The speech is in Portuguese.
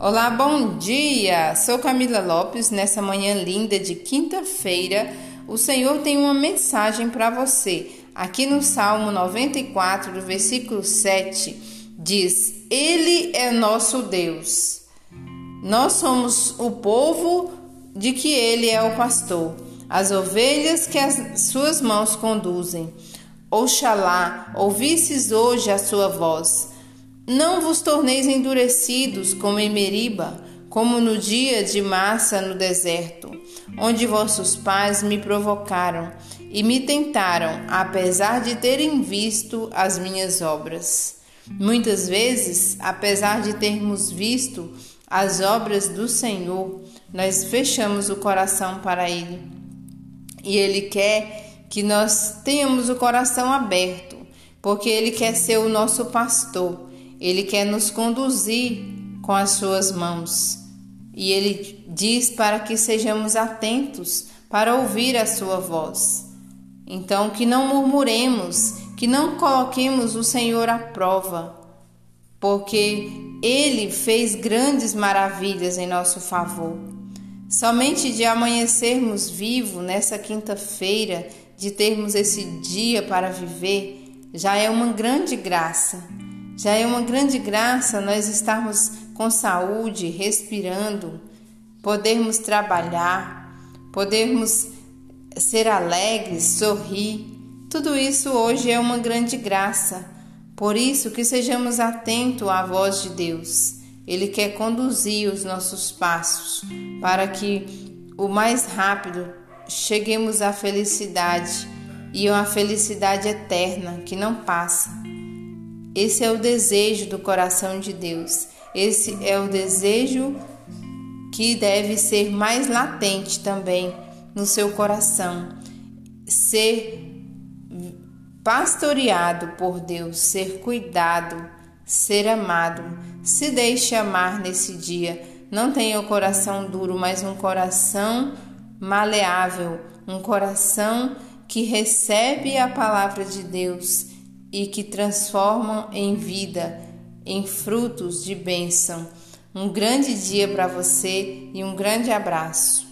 Olá, bom dia! Sou Camila Lopes. Nessa manhã linda de quinta-feira, o Senhor tem uma mensagem para você. Aqui no Salmo 94, do versículo 7, diz: Ele é nosso Deus. Nós somos o povo de que ele é o pastor, as ovelhas que as suas mãos conduzem. Oxalá ouvisses hoje a sua voz não vos torneis endurecidos como em Meriba, como no dia de massa no deserto, onde vossos pais me provocaram e me tentaram, apesar de terem visto as minhas obras. Muitas vezes, apesar de termos visto as obras do Senhor, nós fechamos o coração para Ele. E Ele quer que nós tenhamos o coração aberto, porque Ele quer ser o nosso pastor ele quer nos conduzir com as suas mãos. E ele diz para que sejamos atentos para ouvir a sua voz. Então, que não murmuremos, que não coloquemos o Senhor à prova, porque ele fez grandes maravilhas em nosso favor. Somente de amanhecermos vivo nessa quinta-feira, de termos esse dia para viver, já é uma grande graça. Já é uma grande graça nós estarmos com saúde, respirando, podermos trabalhar, podermos ser alegres, sorrir. Tudo isso hoje é uma grande graça. Por isso que sejamos atentos à voz de Deus. Ele quer conduzir os nossos passos para que o mais rápido cheguemos à felicidade e uma felicidade eterna que não passa. Esse é o desejo do coração de Deus. Esse é o desejo que deve ser mais latente também no seu coração. Ser pastoreado por Deus, ser cuidado, ser amado. Se deixe amar nesse dia. Não tenha o coração duro, mas um coração maleável, um coração que recebe a palavra de Deus e que transformam em vida, em frutos de bênção. Um grande dia para você e um grande abraço.